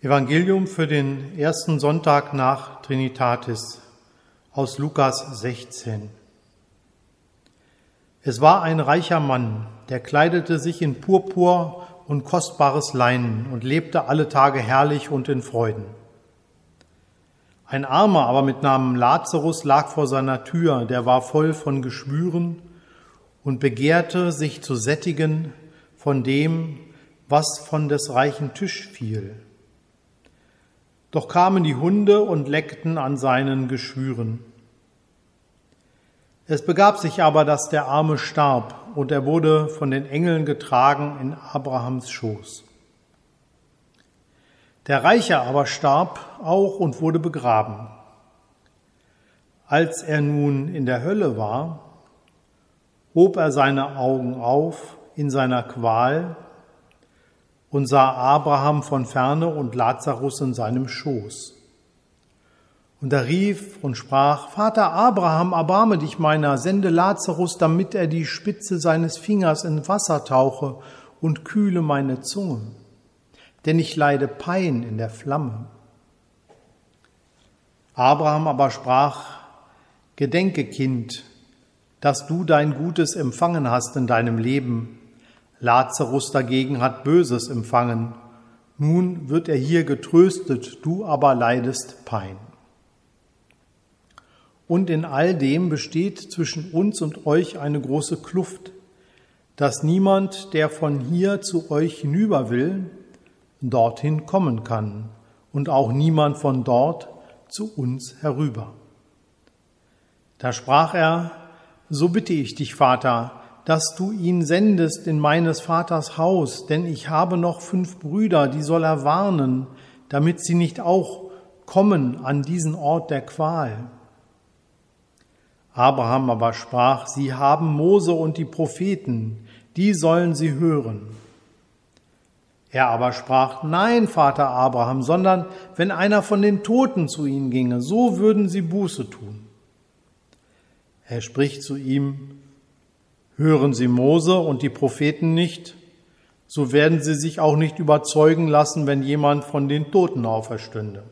Evangelium für den ersten Sonntag nach Trinitatis aus Lukas 16. Es war ein reicher Mann, der kleidete sich in Purpur und kostbares Leinen und lebte alle Tage herrlich und in Freuden. Ein Armer aber mit Namen Lazarus lag vor seiner Tür, der war voll von Geschwüren und begehrte sich zu sättigen von dem, was von des reichen Tisch fiel. Doch kamen die Hunde und leckten an seinen Geschwüren. Es begab sich aber, dass der Arme starb, und er wurde von den Engeln getragen in Abrahams Schoß. Der Reiche aber starb auch und wurde begraben. Als er nun in der Hölle war, hob er seine Augen auf in seiner Qual und sah Abraham von ferne und Lazarus in seinem Schoß. Und er rief und sprach, Vater Abraham, erbarme dich meiner, sende Lazarus, damit er die Spitze seines Fingers in Wasser tauche und kühle meine Zunge, denn ich leide Pein in der Flamme. Abraham aber sprach, Gedenke, Kind, dass du dein Gutes empfangen hast in deinem Leben, Lazarus dagegen hat Böses empfangen. Nun wird er hier getröstet, du aber leidest Pein. Und in all dem besteht zwischen uns und euch eine große Kluft, dass niemand, der von hier zu euch hinüber will, dorthin kommen kann und auch niemand von dort zu uns herüber. Da sprach er, so bitte ich dich, Vater, dass du ihn sendest in meines Vaters Haus, denn ich habe noch fünf Brüder, die soll er warnen, damit sie nicht auch kommen an diesen Ort der Qual. Abraham aber sprach, sie haben Mose und die Propheten, die sollen sie hören. Er aber sprach, nein, Vater Abraham, sondern wenn einer von den Toten zu ihnen ginge, so würden sie Buße tun. Er spricht zu ihm, Hören Sie Mose und die Propheten nicht, so werden Sie sich auch nicht überzeugen lassen, wenn jemand von den Toten auferstünde.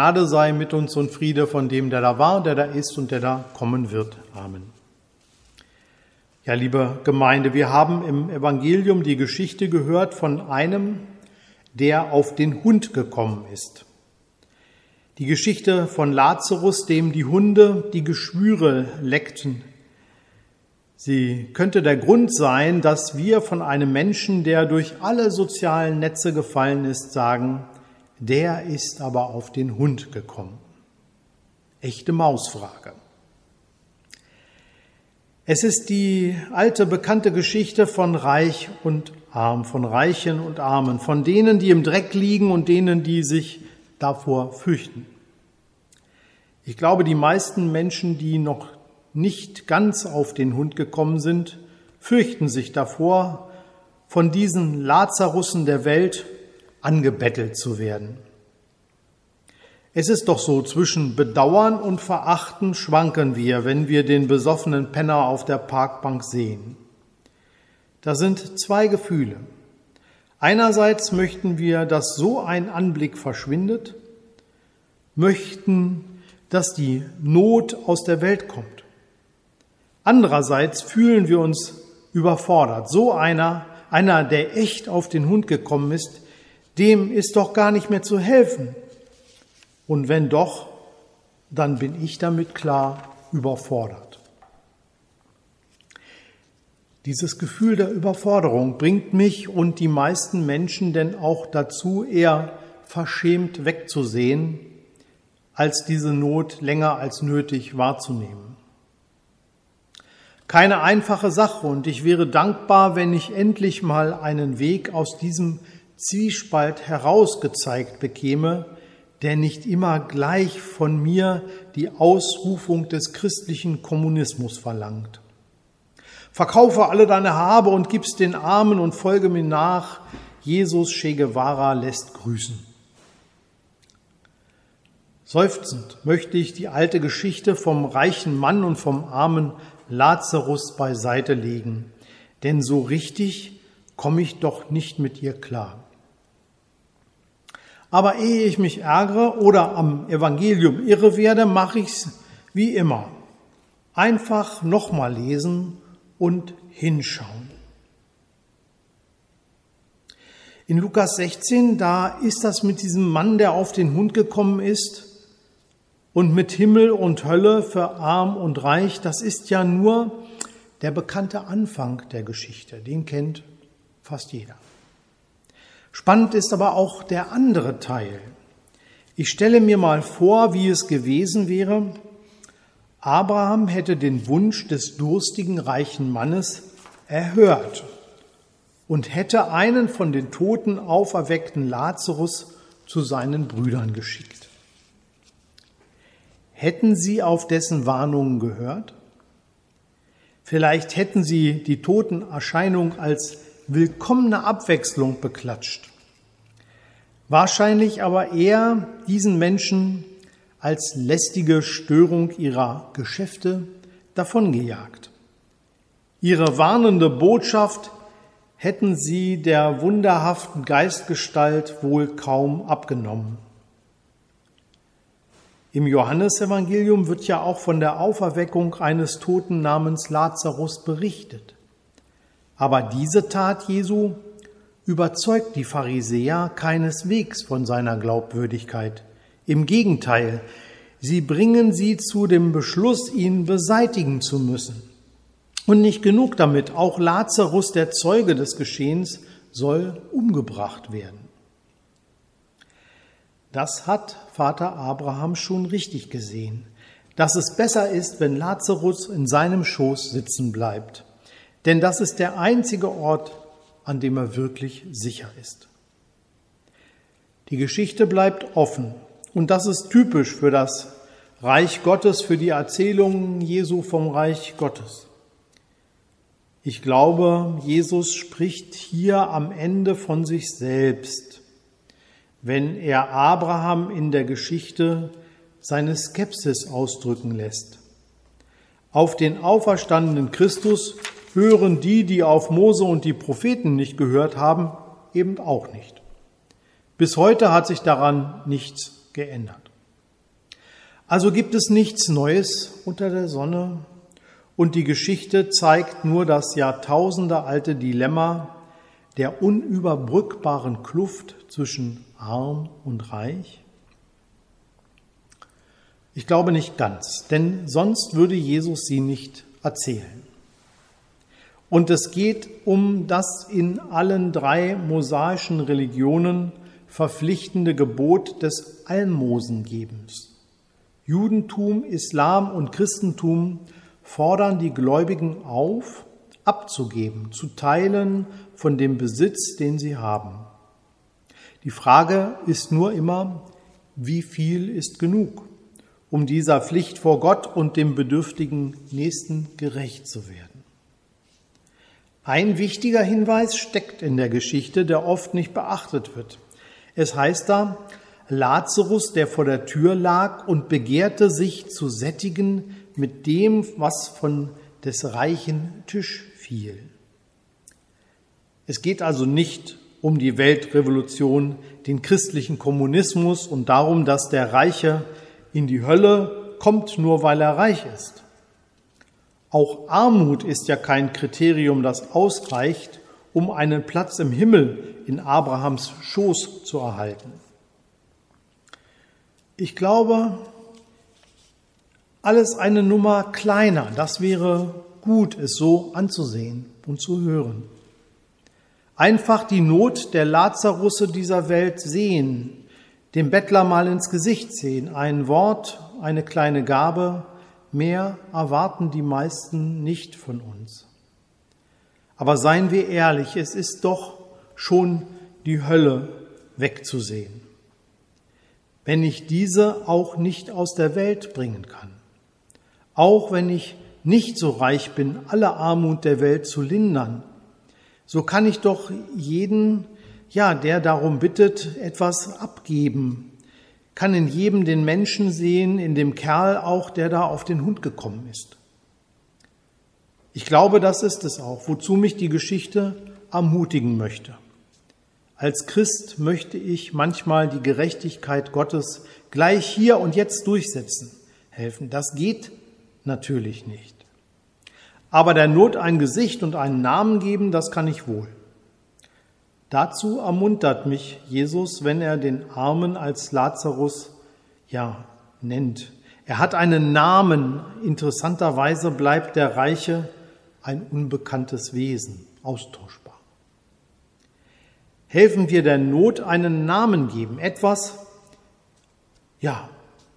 Gnade sei mit uns und Friede von dem, der da war, der da ist und der da kommen wird. Amen. Ja, liebe Gemeinde, wir haben im Evangelium die Geschichte gehört von einem, der auf den Hund gekommen ist. Die Geschichte von Lazarus, dem die Hunde die Geschwüre leckten. Sie könnte der Grund sein, dass wir von einem Menschen, der durch alle sozialen Netze gefallen ist, sagen, der ist aber auf den Hund gekommen. Echte Mausfrage. Es ist die alte bekannte Geschichte von Reich und Arm, von Reichen und Armen, von denen, die im Dreck liegen und denen, die sich davor fürchten. Ich glaube, die meisten Menschen, die noch nicht ganz auf den Hund gekommen sind, fürchten sich davor, von diesen Lazarussen der Welt angebettelt zu werden. Es ist doch so, zwischen Bedauern und Verachten schwanken wir, wenn wir den besoffenen Penner auf der Parkbank sehen. Da sind zwei Gefühle. Einerseits möchten wir, dass so ein Anblick verschwindet, möchten, dass die Not aus der Welt kommt. Andererseits fühlen wir uns überfordert. So einer, einer, der echt auf den Hund gekommen ist, dem ist doch gar nicht mehr zu helfen. Und wenn doch, dann bin ich damit klar überfordert. Dieses Gefühl der Überforderung bringt mich und die meisten Menschen denn auch dazu, eher verschämt wegzusehen, als diese Not länger als nötig wahrzunehmen. Keine einfache Sache und ich wäre dankbar, wenn ich endlich mal einen Weg aus diesem Zwiespalt herausgezeigt bekäme, der nicht immer gleich von mir die Ausrufung des christlichen Kommunismus verlangt. Verkaufe alle deine Habe und gib's den Armen und folge mir nach. Jesus Che Guevara lässt grüßen. Seufzend möchte ich die alte Geschichte vom reichen Mann und vom armen Lazarus beiseite legen, denn so richtig komme ich doch nicht mit ihr klar. Aber ehe ich mich ärgere oder am Evangelium irre werde, mache ich's wie immer. Einfach nochmal lesen und hinschauen. In Lukas 16, da ist das mit diesem Mann, der auf den Hund gekommen ist und mit Himmel und Hölle für arm und reich, das ist ja nur der bekannte Anfang der Geschichte. Den kennt fast jeder. Spannend ist aber auch der andere Teil. Ich stelle mir mal vor, wie es gewesen wäre, Abraham hätte den Wunsch des durstigen reichen Mannes erhört und hätte einen von den Toten auferweckten Lazarus zu seinen Brüdern geschickt. Hätten sie auf dessen Warnungen gehört? Vielleicht hätten sie die Totenerscheinung als willkommene Abwechslung beklatscht. Wahrscheinlich aber eher diesen Menschen als lästige Störung ihrer Geschäfte davongejagt. Ihre warnende Botschaft hätten sie der wunderhaften Geistgestalt wohl kaum abgenommen. Im Johannesevangelium wird ja auch von der Auferweckung eines Toten namens Lazarus berichtet. Aber diese Tat Jesu überzeugt die Pharisäer keineswegs von seiner Glaubwürdigkeit. Im Gegenteil, sie bringen sie zu dem Beschluss, ihn beseitigen zu müssen. Und nicht genug damit, auch Lazarus, der Zeuge des Geschehens, soll umgebracht werden. Das hat Vater Abraham schon richtig gesehen, dass es besser ist, wenn Lazarus in seinem Schoß sitzen bleibt. Denn das ist der einzige Ort, an dem er wirklich sicher ist. Die Geschichte bleibt offen und das ist typisch für das Reich Gottes, für die Erzählungen Jesu vom Reich Gottes. Ich glaube, Jesus spricht hier am Ende von sich selbst, wenn er Abraham in der Geschichte seine Skepsis ausdrücken lässt. Auf den auferstandenen Christus hören die, die auf Mose und die Propheten nicht gehört haben, eben auch nicht. Bis heute hat sich daran nichts geändert. Also gibt es nichts Neues unter der Sonne und die Geschichte zeigt nur das jahrtausendealte Dilemma der unüberbrückbaren Kluft zwischen arm und reich? Ich glaube nicht ganz, denn sonst würde Jesus sie nicht erzählen. Und es geht um das in allen drei mosaischen Religionen verpflichtende Gebot des Almosengebens. Judentum, Islam und Christentum fordern die Gläubigen auf, abzugeben, zu teilen von dem Besitz, den sie haben. Die Frage ist nur immer, wie viel ist genug, um dieser Pflicht vor Gott und dem bedürftigen Nächsten gerecht zu werden. Ein wichtiger Hinweis steckt in der Geschichte, der oft nicht beachtet wird. Es heißt da, Lazarus, der vor der Tür lag und begehrte sich zu sättigen mit dem, was von des reichen Tisch fiel. Es geht also nicht um die Weltrevolution, den christlichen Kommunismus und darum, dass der Reiche in die Hölle kommt, nur weil er reich ist. Auch Armut ist ja kein Kriterium, das ausreicht, um einen Platz im Himmel in Abrahams Schoß zu erhalten. Ich glaube, alles eine Nummer kleiner, das wäre gut, es so anzusehen und zu hören. Einfach die Not der Lazarusse dieser Welt sehen, dem Bettler mal ins Gesicht sehen, ein Wort, eine kleine Gabe, mehr erwarten die meisten nicht von uns. Aber seien wir ehrlich, es ist doch schon die Hölle wegzusehen, wenn ich diese auch nicht aus der Welt bringen kann. Auch wenn ich nicht so reich bin, alle Armut der Welt zu lindern, so kann ich doch jeden, ja, der darum bittet, etwas abgeben, kann in jedem den Menschen sehen, in dem Kerl auch, der da auf den Hund gekommen ist. Ich glaube, das ist es auch, wozu mich die Geschichte ermutigen möchte. Als Christ möchte ich manchmal die Gerechtigkeit Gottes gleich hier und jetzt durchsetzen helfen. Das geht natürlich nicht. Aber der Not ein Gesicht und einen Namen geben, das kann ich wohl. Dazu ermuntert mich Jesus, wenn er den Armen als Lazarus ja nennt. Er hat einen Namen. Interessanterweise bleibt der Reiche ein unbekanntes Wesen, austauschbar. Helfen wir der Not einen Namen geben, etwas, ja,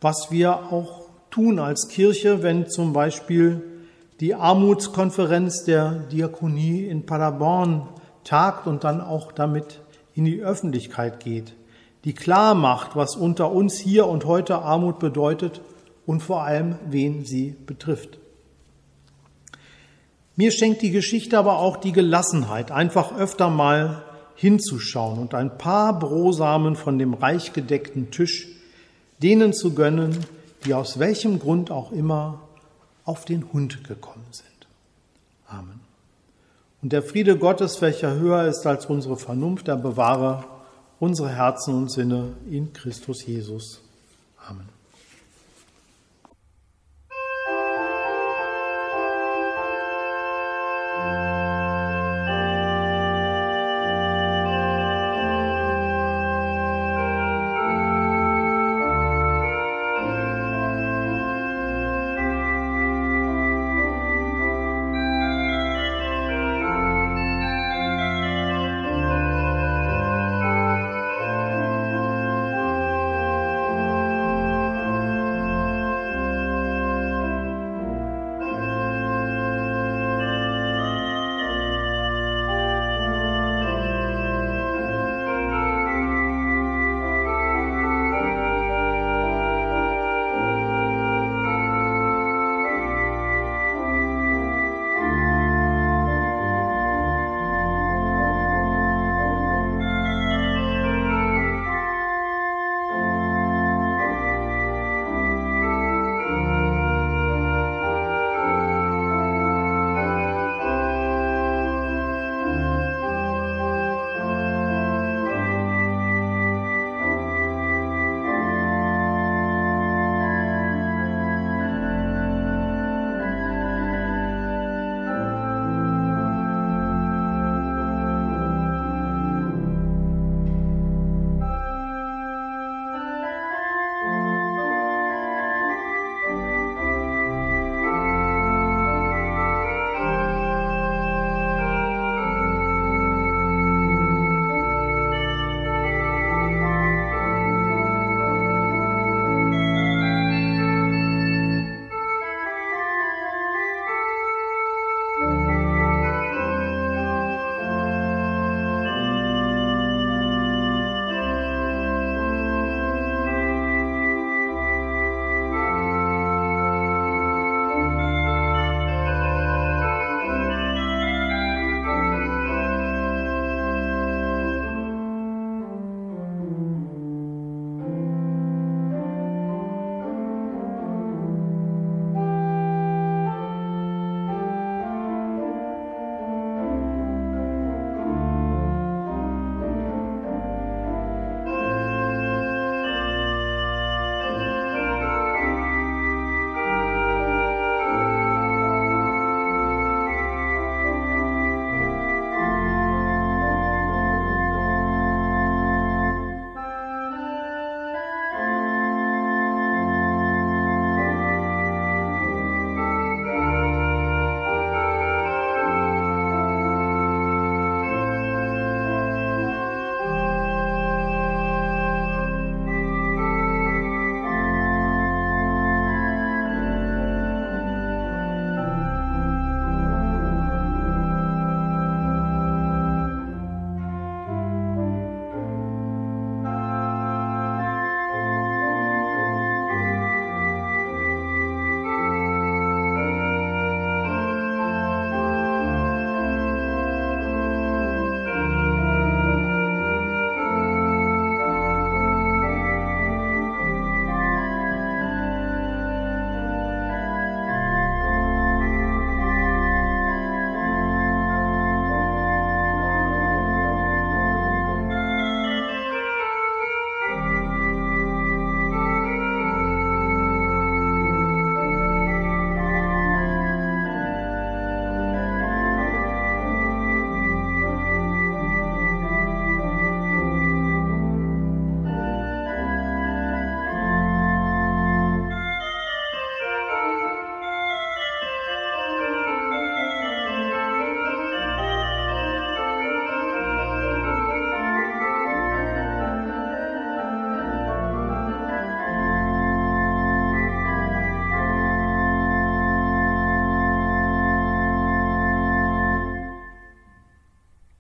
was wir auch tun als Kirche, wenn zum Beispiel die Armutskonferenz der Diakonie in Paderborn tagt und dann auch damit in die Öffentlichkeit geht, die klar macht, was unter uns hier und heute Armut bedeutet und vor allem, wen sie betrifft. Mir schenkt die Geschichte aber auch die Gelassenheit, einfach öfter mal hinzuschauen und ein paar Brosamen von dem reich gedeckten Tisch denen zu gönnen, die aus welchem Grund auch immer auf den Hund gekommen sind. Amen. Und der Friede Gottes, welcher höher ist als unsere Vernunft, er bewahre unsere Herzen und Sinne in Christus Jesus.